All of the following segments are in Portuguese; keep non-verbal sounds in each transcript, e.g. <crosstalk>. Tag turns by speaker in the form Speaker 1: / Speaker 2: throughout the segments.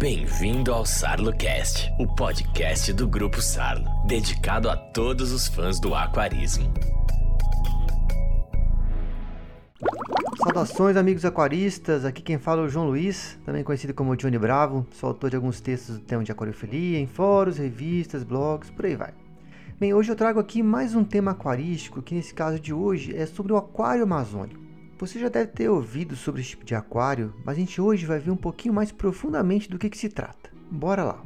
Speaker 1: Bem-vindo ao SarloCast, o podcast do Grupo Sarlo, dedicado a todos os fãs do aquarismo.
Speaker 2: Saudações, amigos aquaristas. Aqui quem fala é o João Luiz, também conhecido como Johnny Bravo. Sou autor de alguns textos do tema de aquariofilia em fóruns, revistas, blogs, por aí vai. Bem, hoje eu trago aqui mais um tema aquarístico, que nesse caso de hoje é sobre o aquário amazônico. Você já deve ter ouvido sobre esse tipo de aquário, mas a gente hoje vai ver um pouquinho mais profundamente do que, que se trata. Bora lá!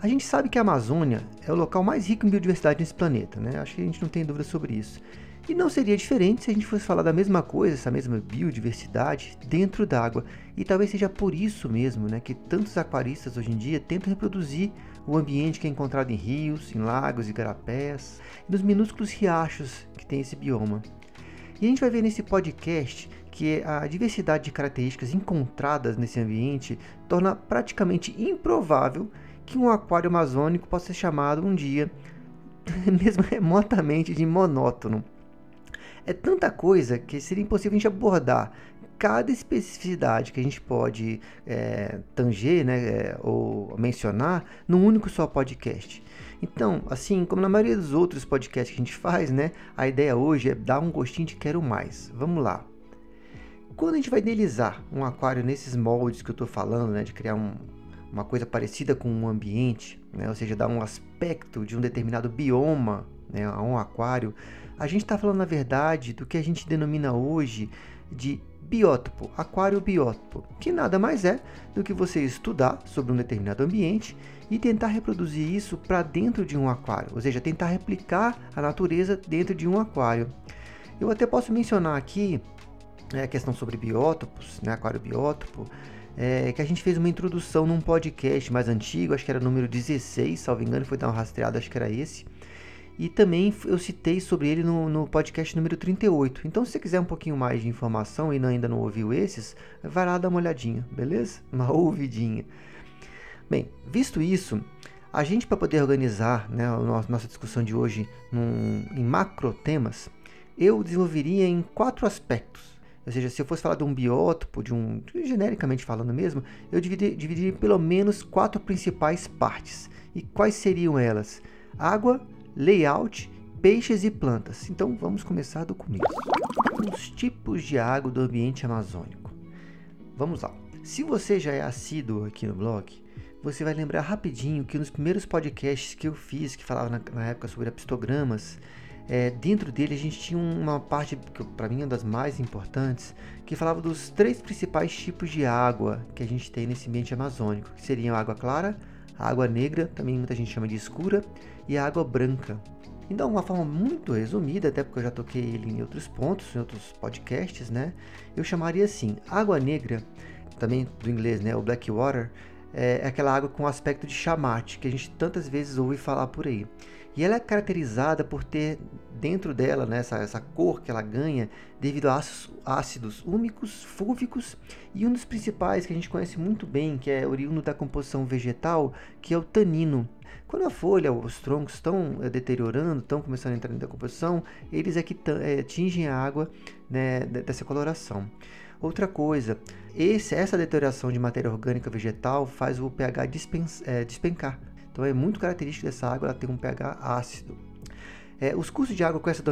Speaker 2: A gente sabe que a Amazônia é o local mais rico em biodiversidade nesse planeta, né? Acho que a gente não tem dúvida sobre isso. E não seria diferente se a gente fosse falar da mesma coisa, essa mesma biodiversidade, dentro d'água. E talvez seja por isso mesmo né, que tantos aquaristas hoje em dia tentam reproduzir o ambiente que é encontrado em rios, em lagos e garapés, e nos minúsculos riachos que tem esse bioma. E a gente vai ver nesse podcast que a diversidade de características encontradas nesse ambiente torna praticamente improvável que um aquário amazônico possa ser chamado um dia, <laughs> mesmo remotamente, de monótono. É tanta coisa que seria impossível a gente abordar cada especificidade que a gente pode é, tanger né, é, ou mencionar num único só podcast. Então, assim como na maioria dos outros podcasts que a gente faz, né, a ideia hoje é dar um gostinho de quero mais. Vamos lá. Quando a gente vai idealizar um aquário nesses moldes que eu estou falando, né, de criar um, uma coisa parecida com um ambiente, né, ou seja, dar um aspecto de um determinado bioma né, a um aquário, a gente está falando na verdade do que a gente denomina hoje de biótopo, aquário biótopo, que nada mais é do que você estudar sobre um determinado ambiente e tentar reproduzir isso para dentro de um aquário, ou seja, tentar replicar a natureza dentro de um aquário. Eu até posso mencionar aqui é, a questão sobre biótopos, né, aquário biótopo, é, que a gente fez uma introdução num podcast mais antigo, acho que era número 16, salvo engano, foi dar uma rastreada, acho que era esse. E também eu citei sobre ele no, no, podcast número 38. Então, se você quiser um pouquinho mais de informação e ainda não ouviu esses, vai lá dar uma olhadinha, beleza? <laughs> Uma ouvidinha. Bem, visto isso, a gente para poder organizar né, a nossa discussão de hoje num, em macro temas, eu desenvolveria em quatro aspectos. Ou seja, se eu fosse falar de um biótopo, de um genericamente falando mesmo, eu dividiria, dividiria pelo menos quatro principais partes. E quais seriam elas? Água, layout, peixes e plantas. Então vamos começar do começo. Os tipos de água do ambiente amazônico. Vamos lá. Se você já é assíduo aqui no blog, você vai lembrar rapidinho que nos primeiros podcasts que eu fiz, que falava na, na época sobre apistogramas, é, dentro dele a gente tinha uma parte que para mim é uma das mais importantes, que falava dos três principais tipos de água que a gente tem nesse ambiente amazônico, que seriam água clara, a água negra, também muita gente chama de escura, e a água branca. Então, uma forma muito resumida, até porque eu já toquei ele em outros pontos, em outros podcasts, né? Eu chamaria assim: água negra, também do inglês, né? O black water, é aquela água com aspecto de chamate, que a gente tantas vezes ouve falar por aí. E ela é caracterizada por ter dentro dela né, essa, essa cor que ela ganha devido a ácidos, ácidos úmicos, fúvicos e um dos principais que a gente conhece muito bem, que é oriundo da composição vegetal, que é o tanino. Quando a folha, os troncos estão é, deteriorando, estão começando a entrar em decomposição, eles é que é, atingem a água né, dessa coloração. Outra coisa, esse, essa deterioração de matéria orgânica vegetal faz o pH é, despencar. Então é muito característico dessa água ela ter um pH ácido. É, os cursos de água com essa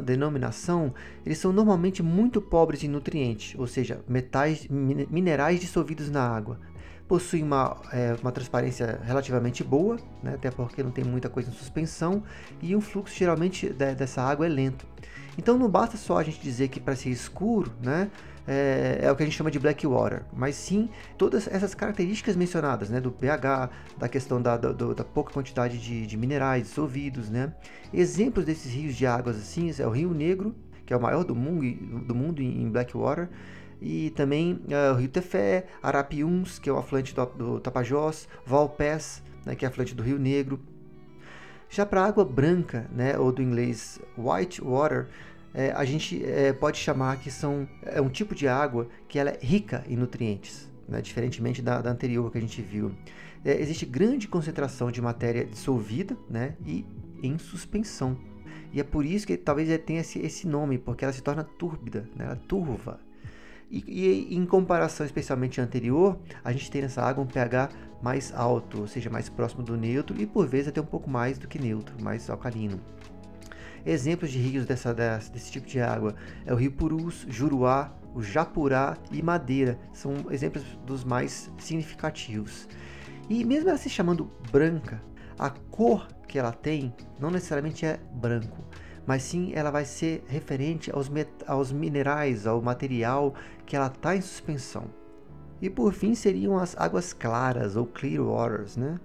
Speaker 2: denominação, eles são normalmente muito pobres em nutrientes, ou seja, metais, minerais dissolvidos na água. Possuem uma, é, uma transparência relativamente boa, né, até porque não tem muita coisa em suspensão, e o fluxo geralmente de, dessa água é lento. Então não basta só a gente dizer que para ser escuro, né, é, é, o que a gente chama de black water, mas sim todas essas características mencionadas, né, do pH, da questão da, do, da pouca quantidade de, de, minerais dissolvidos, né. Exemplos desses rios de águas assim é o Rio Negro, que é o maior do mundo, do mundo em black water, e também uh, o Rio Tefé, Arapiuns, que é o afluente do, do Tapajós, Valpés, né, que é afluente do Rio Negro. Já para a água branca, né, ou do inglês white water, é, a gente é, pode chamar que são é um tipo de água que ela é rica em nutrientes, né, diferentemente da, da, anterior que a gente viu. É, existe grande concentração de matéria dissolvida né, e em suspensão. E é por isso que talvez tenha esse, esse nome, porque ela se torna túrbida, né, ela turva. E, e, em comparação especialmente anterior, a gente tem nessa água um pH mais alto, ou seja, mais próximo do neutro e por vezes até um pouco mais do que neutro, mais alcalino. Exemplos de rios dessa, desse tipo de água é o rio Purus, Juruá, o Japurá e Madeira. São exemplos dos mais significativos. E mesmo ela se chamando branca, a cor que ela tem não necessariamente é branco, mas sim ela vai ser referente aos, aos minerais, ao material que ela está em suspensão. E por fim seriam as águas claras ou clear waters, né?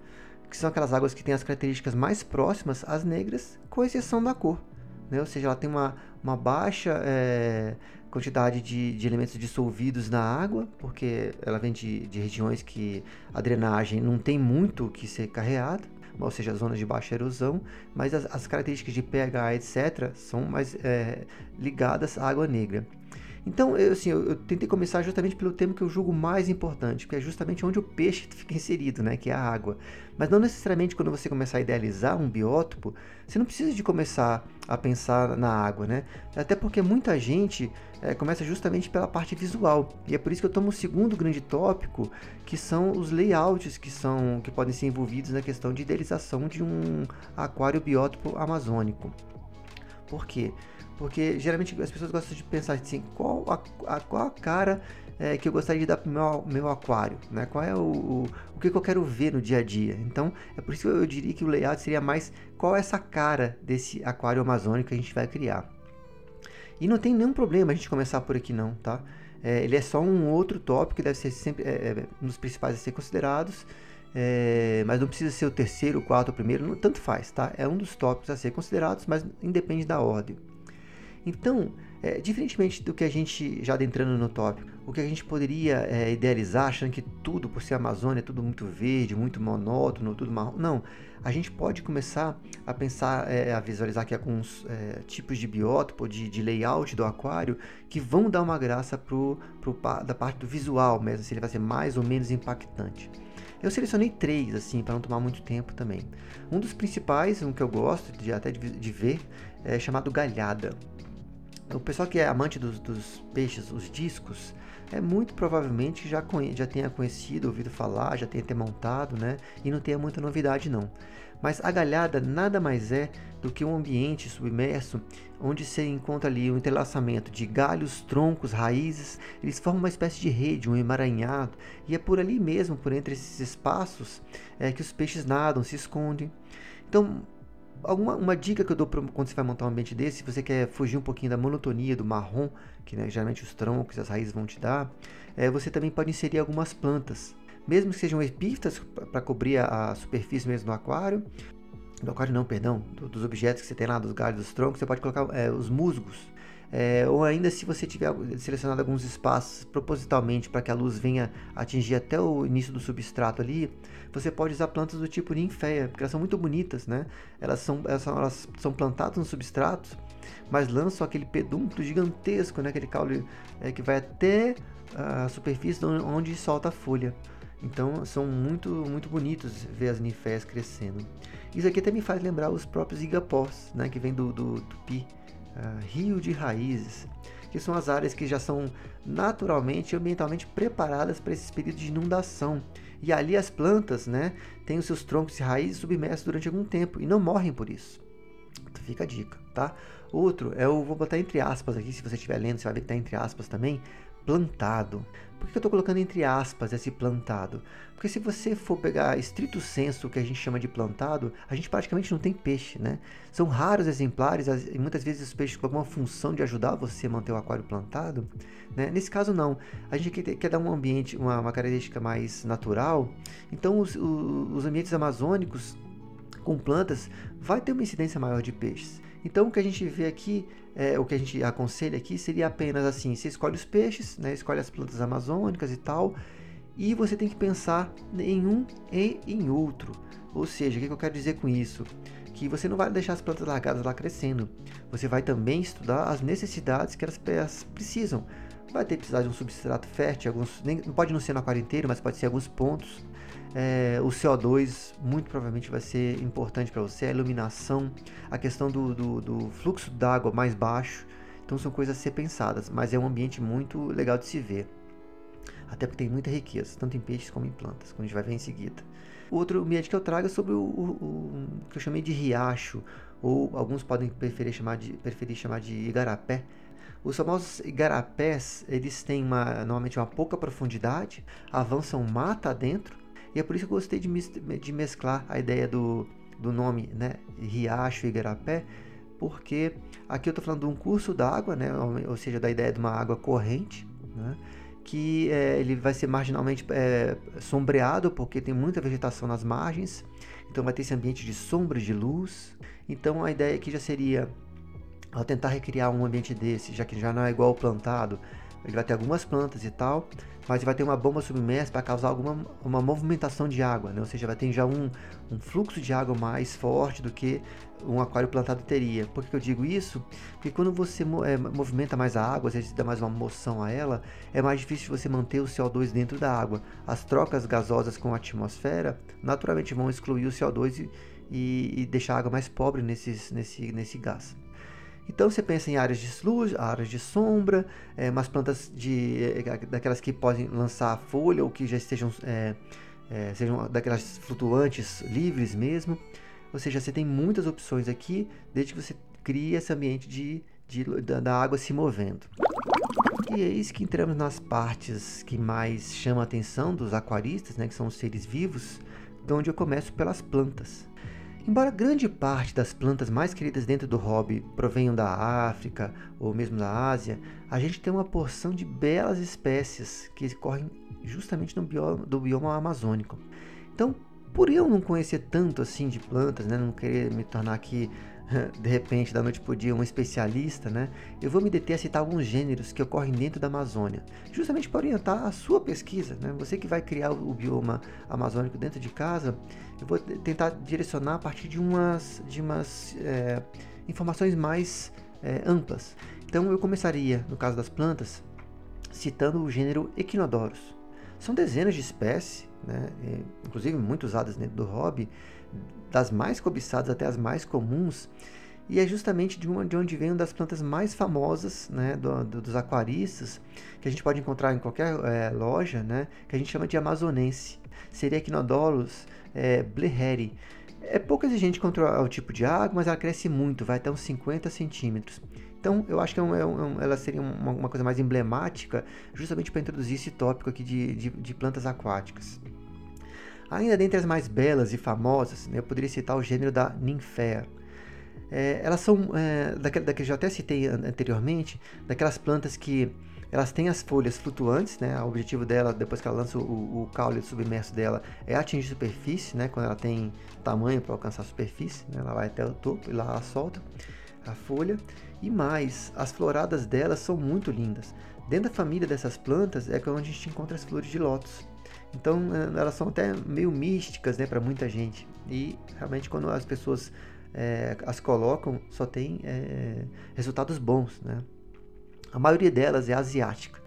Speaker 2: Que são aquelas águas que têm as características mais próximas às negras, com exceção da cor. Né? Ou seja, ela tem uma, uma baixa é, quantidade de, de, elementos dissolvidos na água, porque ela vem de, de regiões que a drenagem não tem muito o que ser carreado, ou seja, zonas de baixa erosão, mas as, as características de pH, etc., são mais é, ligadas à água negra. Então, eu, assim, eu, eu, tentei começar justamente pelo tema que eu julgo mais importante, que é justamente onde o peixe fica inserido, né, que é a água. Mas não necessariamente quando você começar a idealizar um biótopo, você não precisa de começar a pensar na água, né? Até porque muita gente é, começa justamente pela parte visual. E é por isso que eu tomo o segundo grande tópico, que são os layouts que são que podem ser envolvidos na questão de idealização de um aquário biótopo amazônico. Por quê? Porque geralmente as pessoas gostam de pensar assim, qual a, a qual a cara é, que eu gostaria de dar para o meu, meu aquário, né? Qual é o, o, o que, que, eu quero ver no dia a dia. Então, é por isso que eu diria que o layout seria mais qual é essa cara desse aquário amazônico que a gente vai criar. E não tem nenhum problema a gente começar por aqui não, tá? É, ele é só um outro tópico que deve ser sempre é, um dos principais a ser considerados, é, mas não precisa ser o terceiro, o quarto, o primeiro, não, tanto faz, tá? É um dos tópicos a ser considerados, mas independe da ordem. Então, é, diferentemente do que a gente, já adentrando no tópico, o que a gente poderia é, idealizar, achando que tudo, por ser Amazônia, é tudo muito verde, muito monótono, tudo marrom. Não, a gente pode começar a pensar, é, a visualizar aqui alguns é, tipos de biótopo, de, de, layout do aquário, que vão dar uma graça pro, pro, da parte do visual mesmo, se ele vai ser mais ou menos impactante. Eu selecionei três, assim, para não tomar muito tempo também. Um dos principais, um que eu gosto de, até de, de ver, é chamado Galhada. O pessoal que é amante dos, dos peixes, os discos, é muito provavelmente já, conhe já tenha conhecido, ouvido falar, já tenha montado, né? E não tenha muita novidade não. Mas a galhada nada mais é do que um ambiente submerso onde se encontra ali um entrelaçamento de galhos, troncos, raízes. Eles formam uma espécie de rede, um emaranhado, e é por ali mesmo, por entre esses espaços, é, que os peixes nadam, se escondem. Então, alguma uma dica que eu dou pra, quando você vai montar um ambiente desse, se você quer fugir um pouquinho da monotonia do marrom, que né, geralmente os troncos as raízes vão te dar, é, você também pode inserir algumas plantas. Mesmo que sejam epífitas para cobrir a, a, superfície mesmo do aquário, do aquário não, perdão, do, dos objetos que você tem lá, dos galhos, dos troncos, você pode colocar é, os musgos, é, ou ainda se você tiver selecionado alguns espaços propositalmente para que a luz venha atingir até o início do substrato ali, você pode usar plantas do tipo ninféia, porque elas são muito bonitas, né? Elas são, elas são, elas são plantadas no substrato, mas lançam aquele pedúnculo gigantesco, né? aquele caule é, que vai até a superfície onde solta a folha. Então são muito, muito bonitos ver as ninféias crescendo. Isso aqui até me faz lembrar os próprios igapós, né? que vem do, do tupi uh, rio de raízes, que são as áreas que já são naturalmente e ambientalmente preparadas para esses períodos de inundação. E ali as plantas né, têm os seus troncos e raízes submersos durante algum tempo e não morrem por isso. Então fica a dica, tá? Outro é o, vou botar entre aspas aqui, se você estiver lendo, você vai ver que está entre aspas também, plantado. Por que eu estou colocando entre aspas esse plantado? Porque se você for pegar estrito senso que a gente chama de plantado, a gente praticamente não tem peixe, né? São raros exemplares e muitas vezes os peixes com alguma função de ajudar você a manter o aquário plantado. Né? Nesse caso não, a gente quer, dar um ambiente, uma, uma, característica mais natural. Então os, os, os ambientes amazônicos com plantas vai ter uma incidência maior de peixes. Então o que a gente vê aqui, é, o que a gente aconselha aqui seria apenas assim: você escolhe os peixes, né, escolhe as plantas amazônicas e tal, e você tem que pensar em um e em outro. Ou seja, o que eu quero dizer com isso? Que você não vai deixar as plantas largadas lá crescendo. Você vai também estudar as necessidades que elas precisam. Vai ter precisar de um substrato fértil, alguns, nem, pode não ser no aquário inteiro, mas pode ser alguns pontos é, o CO2 muito provavelmente vai ser importante para você, a iluminação, a questão do, do, do fluxo d'água mais baixo. Então são coisas a ser pensadas, mas é um ambiente muito legal de se ver. Até porque tem muita riqueza, tanto em peixes como em plantas, como a gente vai ver em seguida. O outro ambiente que eu trago é sobre o, o, o que eu chamei de riacho, ou alguns podem preferir chamar de, preferir chamar de igarapé. Os famosos igarapés, eles têm uma, normalmente uma pouca profundidade, avançam mata dentro, e é por isso que eu gostei de, de mesclar a ideia do, do nome, né, riacho e igarapé, porque aqui eu estou falando de um curso d'água, né, ou seja, da ideia de uma água corrente, né, que é, ele vai ser marginalmente é, sombreado, porque tem muita vegetação nas margens, então vai ter esse ambiente de sombra de luz. Então a ideia aqui já seria, ao tentar recriar um ambiente desse, já que já não é igual ao plantado, ele vai ter algumas plantas e tal, mas vai ter uma bomba submersa para causar alguma uma movimentação de água, né? ou seja, vai ter já um, um fluxo de água mais forte do que um aquário plantado teria. Por que eu digo isso? Porque quando você é, movimenta mais a água, às vezes dá mais uma moção a ela, é mais difícil você manter o CO2 dentro da água. As trocas gasosas com a atmosfera naturalmente vão excluir o CO2 e, e, e deixar a água mais pobre nesses, nesse, nesse gás. Então você pensa em áreas de luz, áreas de sombra, é, umas plantas de, é, daquelas que podem lançar folha ou que já estejam é, é, sejam daquelas flutuantes livres mesmo. Ou seja, você tem muitas opções aqui, desde que você crie esse ambiente de, de da, da, água se movendo. E é isso que entramos nas partes que mais chamam a atenção dos aquaristas, né, que são os seres vivos, de onde eu começo pelas plantas. Embora grande parte das plantas mais queridas dentro do hobby provenham da África ou mesmo da Ásia, a gente tem uma porção de belas espécies que correm justamente no bioma, do bioma amazônico. Então, por eu não conhecer tanto assim de plantas, né, não querer me tornar aqui <laughs> de repente, da noite para dia, um especialista, né? Eu vou me deter a citar alguns gêneros que ocorrem dentro da Amazônia, justamente para orientar a sua pesquisa, né? Você que vai criar o bioma amazônico dentro de casa, eu vou tentar direcionar a partir de umas, de umas é, informações mais é, amplas. Então, eu começaria, no caso das plantas, citando o gênero Echinodorus. São dezenas de espécies, né? inclusive muito usadas dentro do hobby, das mais cobiçadas até as mais comuns, e é justamente de, uma, de onde vem uma das plantas mais famosas né, do, do, dos aquaristas, que a gente pode encontrar em qualquer é, loja, né, que a gente chama de amazonense. Seria Equinodolus é, bleheri. É pouco exigente contra o tipo de água, mas ela cresce muito, vai até uns 50 centímetros. Então, eu acho que é um, é um, ela seria uma, uma, coisa mais emblemática, justamente para introduzir esse tópico aqui de, de, de plantas aquáticas. Ainda dentre as mais belas e famosas, né, eu poderia citar o gênero da Nymphea. É, elas são, é, que eu já até citei anteriormente, daquelas plantas que elas têm as folhas flutuantes, né? O objetivo dela, depois que ela lança o, o caule submerso dela, é atingir a superfície, né? Quando ela tem tamanho para alcançar a superfície, né? ela vai até o topo e lá ela solta a folha. E mais, as floradas delas são muito lindas. Dentro da família dessas plantas é onde a gente encontra as flores de lótus. Então eh, elas são até meio místicas né, para muita gente. E realmente quando as pessoas é, as colocam, só tem é, resultados bons. Né? A maioria delas é asiática.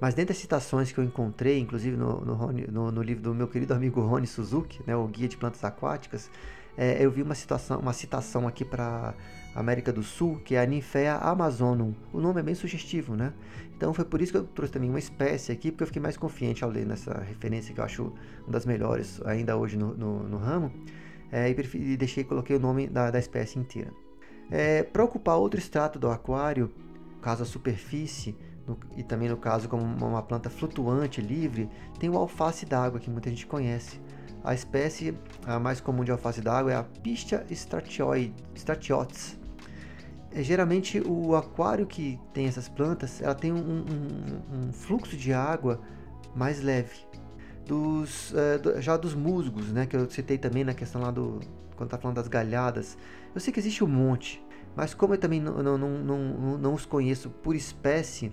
Speaker 2: Mas dentre as citações que eu encontrei, inclusive no, no, no, no livro do meu querido amigo Rony Suzuki, né, o Guia de Plantas Aquáticas, é, eu vi uma, situação, uma citação aqui para América do Sul, que é a Nymphea amazonum. O nome é bem sugestivo, né? Então foi por isso que eu trouxe também uma espécie aqui, porque eu fiquei mais confiante ao ler nessa referência que eu acho uma das melhores ainda hoje no, no, no ramo. É, e, deixei coloquei o nome da, da espécie inteira. É, para ocupar outro extrato do aquário, caso a superfície, no, e também no caso como uma planta flutuante, livre, tem o alface d'água, que muita gente conhece. A espécie a mais comum de alface d'água é a Pistia stratiotes. É, geralmente o aquário que tem essas plantas, ela tem um, um, um fluxo de água mais leve. Dos, é, já dos musgos, né, que eu citei também na questão lá do quando tá falando das galhadas, eu sei que existe um monte, mas como eu também não, não, não, não, os conheço por espécie,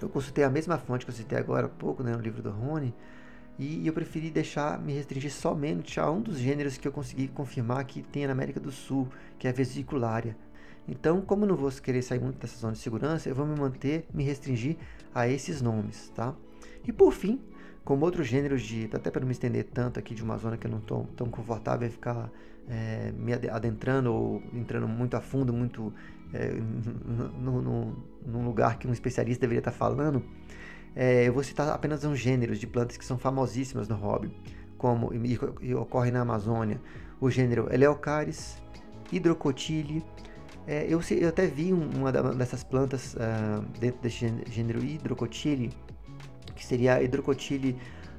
Speaker 2: eu consultei a mesma fonte que eu citei agora há pouco, né, no livro do Rony, e eu preferi deixar me restringir somente a um dos gêneros que eu consegui confirmar que tem na América do Sul, que é a vesiculária. Então, como eu não vou querer sair muito dessa zona de segurança, eu vou me manter, me restringir a esses nomes, tá? E por fim, como outros gêneros de, até para não me estender tanto aqui de uma zona que eu não estou tão confortável em ficar é, me adentrando ou entrando muito a fundo, muito <laughs> é, num lugar que um especialista deveria estar falando, é, eu vou citar apenas uns gêneros de plantas que são famosíssimas no hobby, como e, e ocorre na Amazônia, o gênero Eleocaris, Hidrocotile. É, eu, eu, até vi uma dessas plantas uh, dentro desse gênero Hidrocotile, que seria a Hidrocotile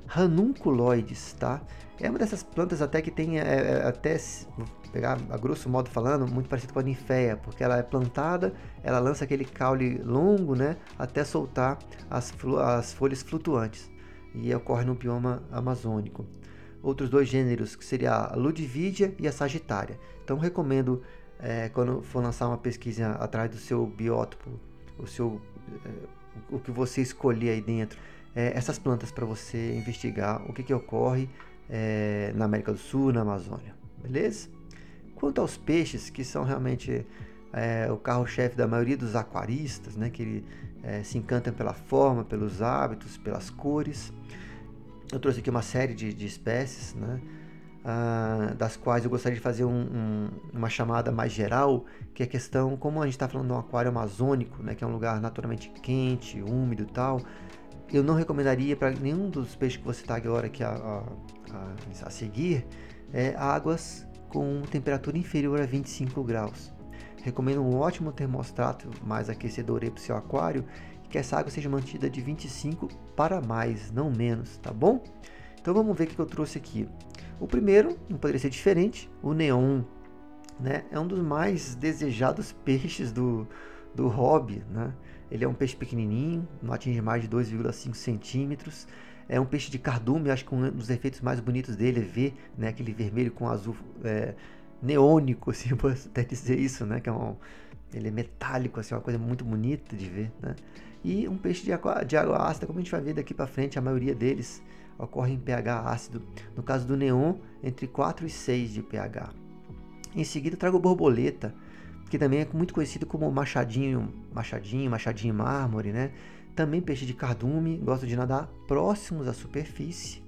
Speaker 2: ranunculoides, tá? É uma dessas plantas até que tem, é, é, até, vou pegar a grosso modo falando, muito parecido com a ninféia, porque ela é plantada, ela lança aquele caule longo, né, até soltar as, as folhas flutuantes, e ocorre no bioma amazônico. Outros dois gêneros, que seria a Ludvigia e a Sagitária. Então, recomendo, é, quando for lançar uma pesquisa atrás do seu biótopo, o seu... É, o que você escolher aí dentro, é, essas plantas para você investigar o que, que ocorre é, na América do Sul, na Amazônia, beleza? Quanto aos peixes, que são realmente é, o carro-chefe da maioria dos aquaristas, né, que ele, é, se encantam pela forma, pelos hábitos, pelas cores. Eu trouxe aqui uma série de, de espécies, né, ah, das quais eu gostaria de fazer um, um, uma chamada mais geral, que é a questão, como a gente está falando de um aquário amazônico, né, que é um lugar naturalmente quente, úmido e tal, eu não recomendaria para nenhum dos peixes que você está agora aqui a, a, a, a seguir é, águas com temperatura inferior a 25 graus. Recomendo um ótimo termostato mais aquecedor para o seu aquário que essa água seja mantida de 25 para mais, não menos, tá bom? Então vamos ver o que eu trouxe aqui. O primeiro, não poderia ser diferente, o neon. Né? É um dos mais desejados peixes do, do hobby. Né? Ele é um peixe pequenininho, não atinge mais de 2,5 centímetros. É um peixe de cardume, acho que um dos efeitos mais bonitos dele é ver né, aquele vermelho com azul é, neônico, assim, eu posso até dizer isso, né? Que é um, ele é metálico, assim, uma coisa muito bonita de ver, né? E um peixe de água, de água ácida, como a gente vai ver daqui para frente, a maioria deles ocorre em pH ácido. No caso do neon, entre 4 e 6 de pH. Em seguida, trago borboleta, que também é muito conhecido como machadinho, machadinho, machadinho mármore, né? Também peixe de cardume, gosta de nadar próximos à superfície.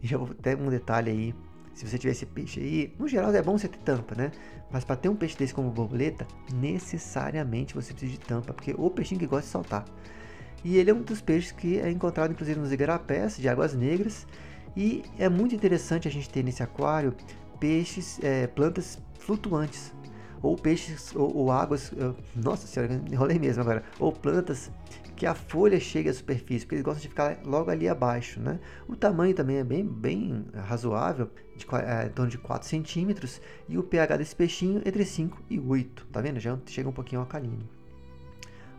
Speaker 2: E já vou ter um detalhe aí, se você tiver esse peixe aí, no geral é bom você ter tampa, né? Mas para ter um peixe desse como borboleta, necessariamente você precisa de tampa, porque o peixinho que gosta de saltar. E ele é um dos peixes que é encontrado inclusive nos igarapés de águas negras. E é muito interessante a gente ter nesse aquário peixes, é, plantas flutuantes ou peixes ou, ou águas, nossa senhora, enrolei mesmo agora, ou plantas que a folha chegue à superfície, porque eles gostam de ficar logo ali abaixo, né? O tamanho também é bem, bem razoável, de, é, em torno de 4 centímetros, e o pH desse peixinho entre 5 e 8, tá vendo? Já chega um pouquinho alcalino.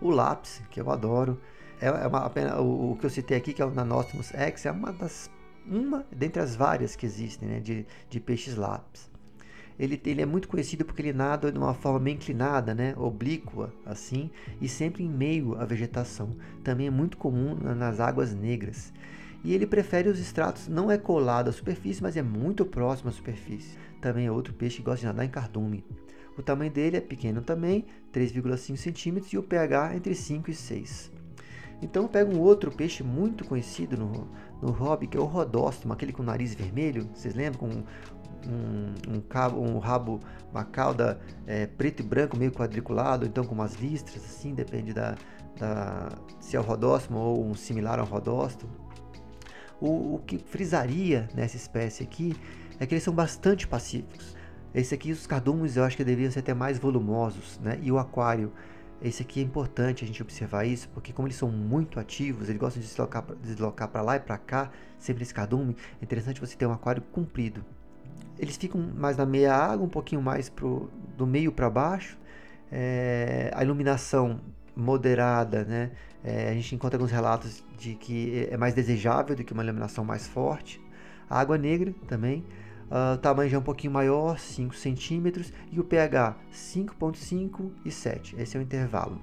Speaker 2: O lápis, que eu adoro, é, é uma, apenas, o, o, que eu citei aqui, que é o Nanóstomos X, é uma das uma dentre as várias que existem, né, de, de peixes lápis ele, ele é muito conhecido porque ele nada de uma forma meio inclinada, né, oblíqua, assim, e sempre em meio à vegetação. Também é muito comum nas águas negras. E ele prefere os estratos, não é colado à superfície, mas é muito próximo à superfície. Também é outro peixe que gosta de nadar em cardume. O tamanho dele é pequeno também, 3,5 centímetros, e o pH entre 5 e 6. Então eu pego um outro peixe muito conhecido no, no hobby, que é o rodóstomo, aquele com nariz vermelho, vocês lembram? Com um, um, cabo, um rabo, uma cauda é, preto e branco, meio quadriculado, então com umas listras, assim, depende da, da se é o rodóstomo ou um similar ao rodóstomo. O, o que frisaria nessa espécie aqui é que eles são bastante pacíficos. Esse aqui, os cardumes, eu acho que deveriam ser até mais volumosos, né? E o aquário, esse aqui é importante a gente observar isso, porque como eles são muito ativos, eles gostam de deslocar, deslocar para lá e para cá, sempre esse cardume, é interessante você ter um aquário comprido eles ficam mais na meia água, um pouquinho mais pro, do meio para baixo. É, a iluminação moderada, né? É, a gente encontra alguns relatos de que é mais desejável do que uma iluminação mais forte. A água negra também. Uh, tamanho já é um pouquinho maior, 5 centímetros. E o pH 5,5 e 7. Esse é o intervalo.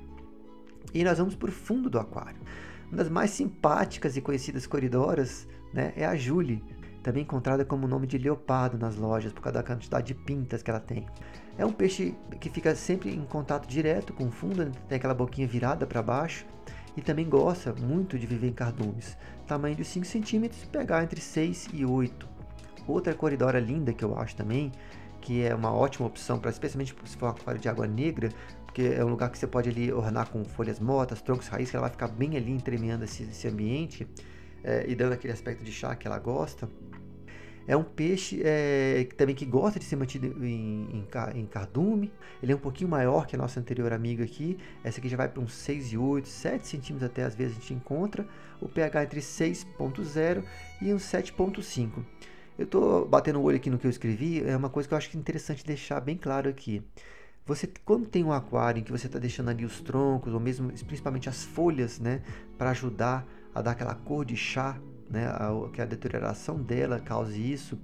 Speaker 2: E nós vamos para o fundo do aquário. Uma das mais simpáticas e conhecidas coridoras né, é a Julie, também encontrada como nome de leopardo nas lojas por causa da quantidade de pintas que ela tem. É um peixe que fica sempre em contato direto com o fundo, né? tem aquela boquinha virada para baixo e também gosta muito de viver em cardumes. Tamanho de 5 centímetros, pegar entre 6 e 8. Outra coridora linda que eu acho também, que é uma ótima opção para especialmente se for um aquário de água negra, porque é um lugar que você pode ali ornar com folhas mortas, troncos, raízes, que ela vai ficar bem ali entremeando esse, esse ambiente é, e dando aquele aspecto de chá que ela gosta. É um peixe é, também que gosta de ser mantido em, em, em, cardume. Ele é um pouquinho maior que a nossa anterior amiga aqui. Essa aqui já vai para uns 6,8, 7 centímetros até às vezes a gente encontra. O pH entre 6,0 e uns 7,5. Eu estou batendo o olho aqui no que eu escrevi. É uma coisa que eu acho interessante deixar bem claro aqui. Você, quando tem um aquário em que você está deixando ali os troncos, ou mesmo principalmente as folhas, né, para ajudar a dar aquela cor de chá né, a, que a deterioração dela cause isso,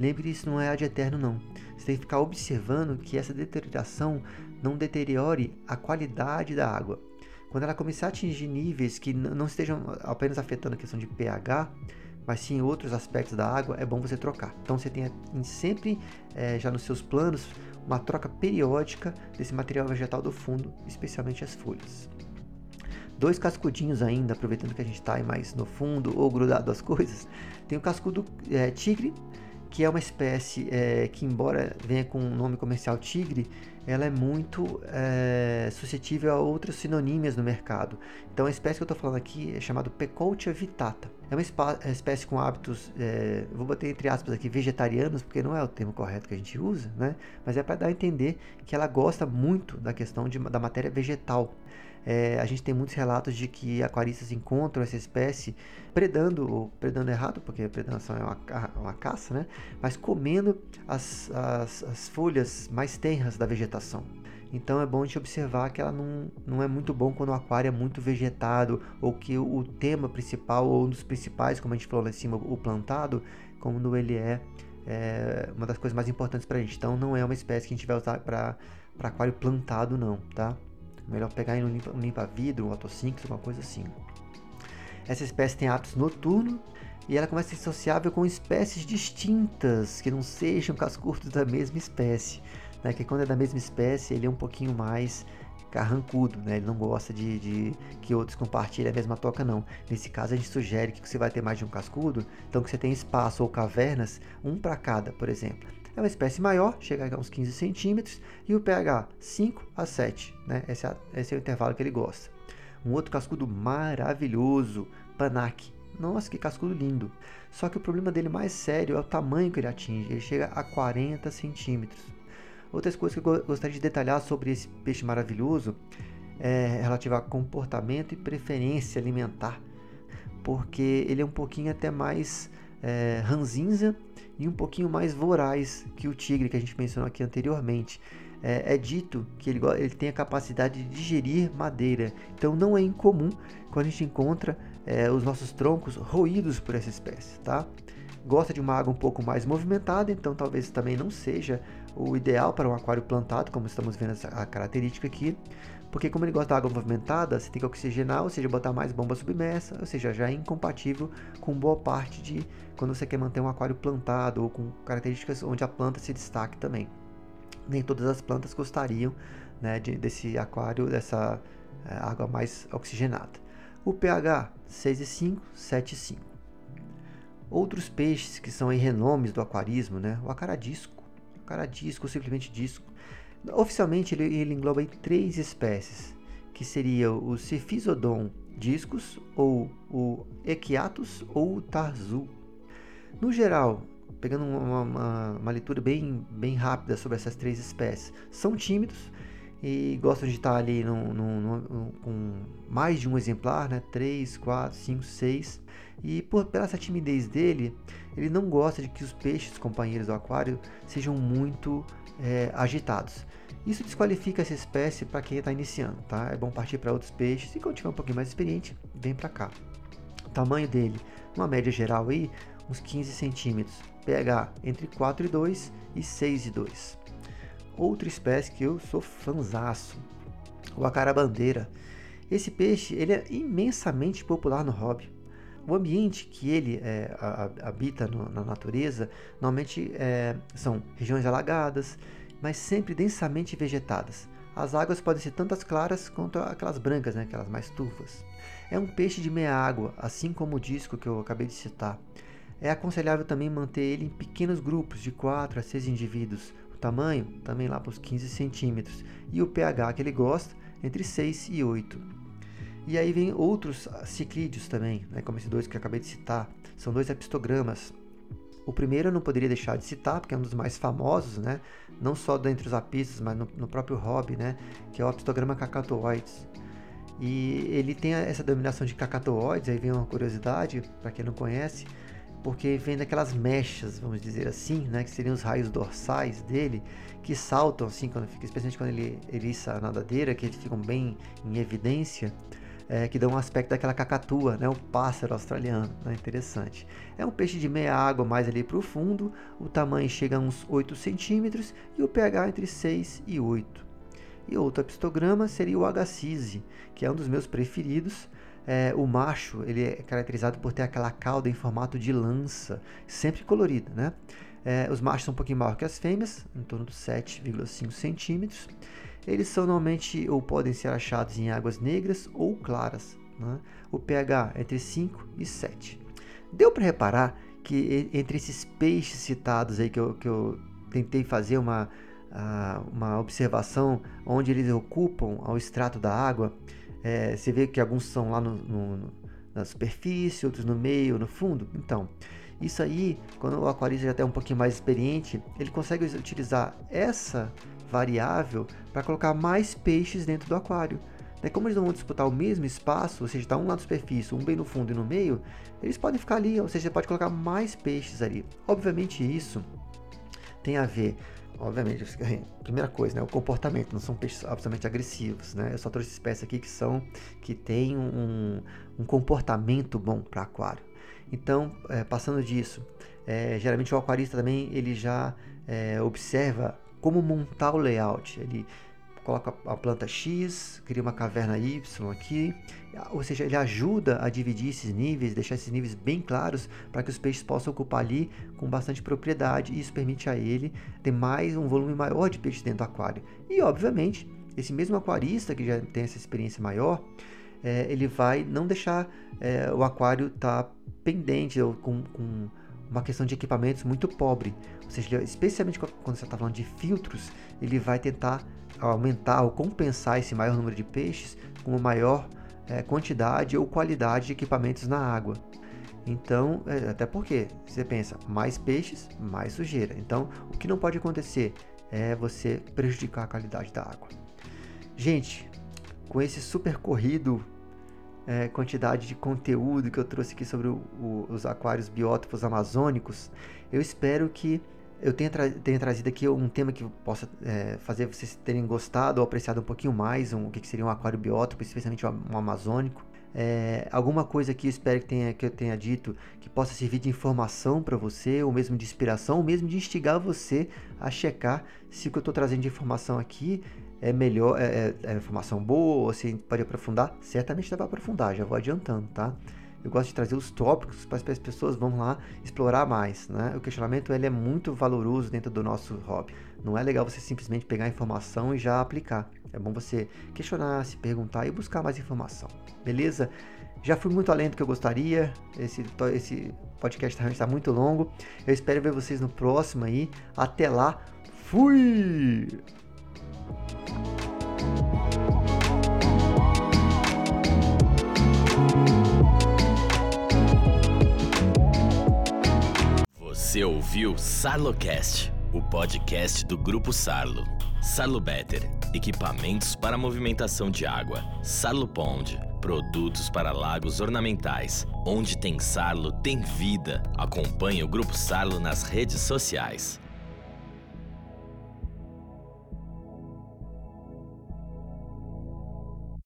Speaker 2: lembre que isso não é ad eterno não. Você tem que ficar observando que essa deterioração não deteriore a qualidade da água. Quando ela começar a atingir níveis que não estejam apenas afetando a questão de pH, mas sim outros aspectos da água, é bom você trocar. Então você tem sempre é, já nos seus planos uma troca periódica desse material vegetal do fundo, especialmente as folhas dois cascudinhos ainda, aproveitando que a gente está mais no fundo ou grudado às <laughs> coisas. Tem o cascudo é, tigre, que é uma espécie é, que, embora venha com o nome comercial tigre, ela é muito é, suscetível a outros sinonímias no mercado. Então, a espécie que eu estou falando aqui é chamada Pecoltia vitata. É uma é, espécie com hábitos, é, vou botar entre aspas aqui, vegetarianos, porque não é o termo correto que a gente usa, né? mas é para dar a entender que ela gosta muito da questão de, da matéria vegetal. É, a gente tem muitos relatos de que aquaristas encontram essa espécie predando, predando errado, porque a predação é uma, uma caça, né? mas comendo as, as, as folhas mais tenras da vegetação. Então é bom a gente observar que ela não, não é muito bom quando o aquário é muito vegetado, ou que o tema principal, ou um dos principais, como a gente falou lá em cima, o plantado, quando ele é, é uma das coisas mais importantes para a gente. Então não é uma espécie que a gente vai usar para aquário plantado não, tá? Melhor pegar em um limpa, um limpa um alguma coisa assim. Essa espécie tem hábitos noturnos e ela começa a ser sociável com espécies distintas que não sejam cascurtos da mesma espécie. Né? Que quando é da mesma espécie ele é um pouquinho mais carrancudo, né? Ele não gosta de, de, que outros compartilhem a mesma toca, não. Nesse caso, a gente sugere que você vai ter mais de um cascudo, então que você tem espaço ou cavernas, um para cada, por exemplo. É uma espécie maior, chega a uns 15 centímetros, e o pH 5 a 7. Né? Esse, é, esse é o intervalo que ele gosta. Um outro cascudo maravilhoso, Panac. Nossa, que cascudo lindo. Só que o problema dele mais sério é o tamanho que ele atinge. Ele chega a 40 centímetros. Outras coisas que eu gostaria de detalhar sobre esse peixe maravilhoso é relativo a comportamento e preferência alimentar. Porque ele é um pouquinho até mais é, ranzinza e um pouquinho mais voraz que o tigre que a gente mencionou aqui anteriormente. É, é dito que ele, ele, tem a capacidade de digerir madeira, então não é incomum quando a gente encontra é, os nossos troncos roídos por essa espécie, tá? Gosta de uma água um pouco mais movimentada, então talvez também não seja o ideal para um aquário plantado, como estamos vendo essa, característica aqui, porque como ele gosta da água movimentada, você tem que oxigenar, ou seja, botar mais bomba submersa, ou seja, já é incompatível com boa parte de quando você quer manter um aquário plantado ou com características onde a planta se destaque também. Nem todas as plantas gostariam né, de, desse aquário, dessa é, água mais oxigenada. O pH 6,5, 7,5. Outros peixes que são renomes do aquarismo, né? O acaradisco, acaradisco, simplesmente disco, Oficialmente ele, ele engloba três espécies, que seria o Cephisodon discus, ou o Equiatus, ou o Tarzu. No geral, pegando uma, uma, uma, leitura bem, bem rápida sobre essas três espécies, são tímidos e gostam de estar ali com mais de um exemplar, né? 3, 4, 5, 6. E por, pela essa timidez dele, ele não gosta de que os peixes companheiros do aquário sejam muito é, agitados. Isso desqualifica essa espécie para quem está iniciando, tá? É bom partir para outros peixes e quando tiver um pouquinho mais experiente, vem para cá. O tamanho dele, uma média geral aí, uns 15 centímetros. pH entre 4 e 2 e 6 e 2. Outra espécie que eu sou fanzaço, o acarabandeira. Esse peixe ele é imensamente popular no hobby. O ambiente que ele é, habita no, na natureza normalmente é, são regiões alagadas, mas sempre densamente vegetadas. As águas podem ser tanto as claras quanto aquelas brancas, né, aquelas mais turvas. É um peixe de meia água, assim como o disco que eu acabei de citar. É aconselhável também manter ele em pequenos grupos de 4 a 6 indivíduos, tamanho, também lá para os 15 centímetros. E o pH que ele gosta, entre 6 e 8. E aí vem outros ciclídeos também, né, como esses dois que eu acabei de citar. São dois epistogramas. O primeiro eu não poderia deixar de citar, porque é um dos mais famosos, né? não só dentre os apistas, mas no, no próprio hobby, né? que é o apistograma cacatoides. E ele tem essa denominação de cacatoides, aí vem uma curiosidade, para quem não conhece, porque vem daquelas mechas, vamos dizer assim, né, que seriam os raios dorsais dele, que saltam assim, quando fica, especialmente quando ele eriça a nadadeira, que eles ficam bem em evidência, é, que dão um aspecto daquela cacatua, né, o pássaro australiano, né, interessante. É um peixe de meia água mais ali para o fundo, o tamanho chega a uns 8 centímetros e o pH entre 6 e 8. E outro apistograma seria o agacise, que é um dos meus preferidos, é, o macho ele é caracterizado por ter aquela cauda em formato de lança, sempre colorida, né? É, os machos são um pouquinho maior que as fêmeas, em torno de 7,5 centímetros. Eles são normalmente ou podem ser achados em águas negras ou claras. Né? O pH é entre 5 e 7. Deu para reparar que entre esses peixes citados aí que eu, que eu tentei fazer uma, uma observação onde eles ocupam ao extrato da água, é, você vê que alguns são lá no, no, na superfície, outros no meio, no fundo. Então, isso aí, quando o aquarista já tem um pouquinho mais experiente, ele consegue utilizar essa variável para colocar mais peixes dentro do aquário. Como eles não vão disputar o mesmo espaço, ou seja, está um lado da superfície, um bem no fundo e no meio, eles podem ficar ali, ou seja, você pode colocar mais peixes ali. Obviamente isso tem a ver obviamente, primeira coisa, né, o comportamento, não são peixes absolutamente agressivos, né? Eu só trouxe espécies aqui que são que têm um, um comportamento bom para aquário. Então, é, passando disso, é, geralmente o aquarista também ele já é, observa como montar o layout. Ele coloca a planta X, cria uma caverna Y aqui, ou seja, ele ajuda a dividir esses níveis, deixar esses níveis bem claros para que os peixes possam ocupar ali com bastante propriedade e isso permite a ele ter mais um volume maior de peixes dentro do aquário. E obviamente, esse mesmo aquarista que já tem essa experiência maior, é, ele vai não deixar é, o aquário estar tá pendente ou com, com uma questão de equipamentos muito pobre. Seja, especialmente quando você está falando de filtros, ele vai tentar aumentar ou compensar esse maior número de peixes com uma maior é, quantidade ou qualidade de equipamentos na água. Então, é, até porque você pensa, mais peixes, mais sujeira. Então, o que não pode acontecer é você prejudicar a qualidade da água. Gente, com esse super corrido é, quantidade de conteúdo que eu trouxe aqui sobre o, o, os aquários biótopos amazônicos, eu espero que eu tenha, tra trazido aqui um tema que possa é, fazer vocês terem gostado ou apreciado um pouquinho mais um, o que seria um aquário biótopo, especialmente um, um amazônico. É, alguma coisa que eu espero que, tenha, que eu tenha dito que possa servir de informação para você, ou mesmo de inspiração, ou mesmo de instigar você a checar se o que eu estou trazendo de informação aqui é melhor, é, é, é informação boa, ou se pode aprofundar. Certamente dá para aprofundar, já vou adiantando, tá? Eu gosto de trazer os tópicos para as pessoas vão lá explorar mais, né? O questionamento ele é muito valoroso dentro do nosso hobby. Não é legal você simplesmente pegar a informação e já aplicar. É bom você questionar, se perguntar e buscar mais informação. Beleza? Já fui muito além do que eu gostaria. Esse, esse podcast realmente está muito longo. Eu espero ver vocês no próximo aí. Até lá. Fui!
Speaker 1: Você ouviu Sarlocast, o podcast do Grupo Sarlo. Sarlo Better, equipamentos para movimentação de água. Sarlo Pond, produtos para lagos ornamentais. Onde tem Sarlo, tem vida. Acompanhe o Grupo Sarlo nas redes sociais.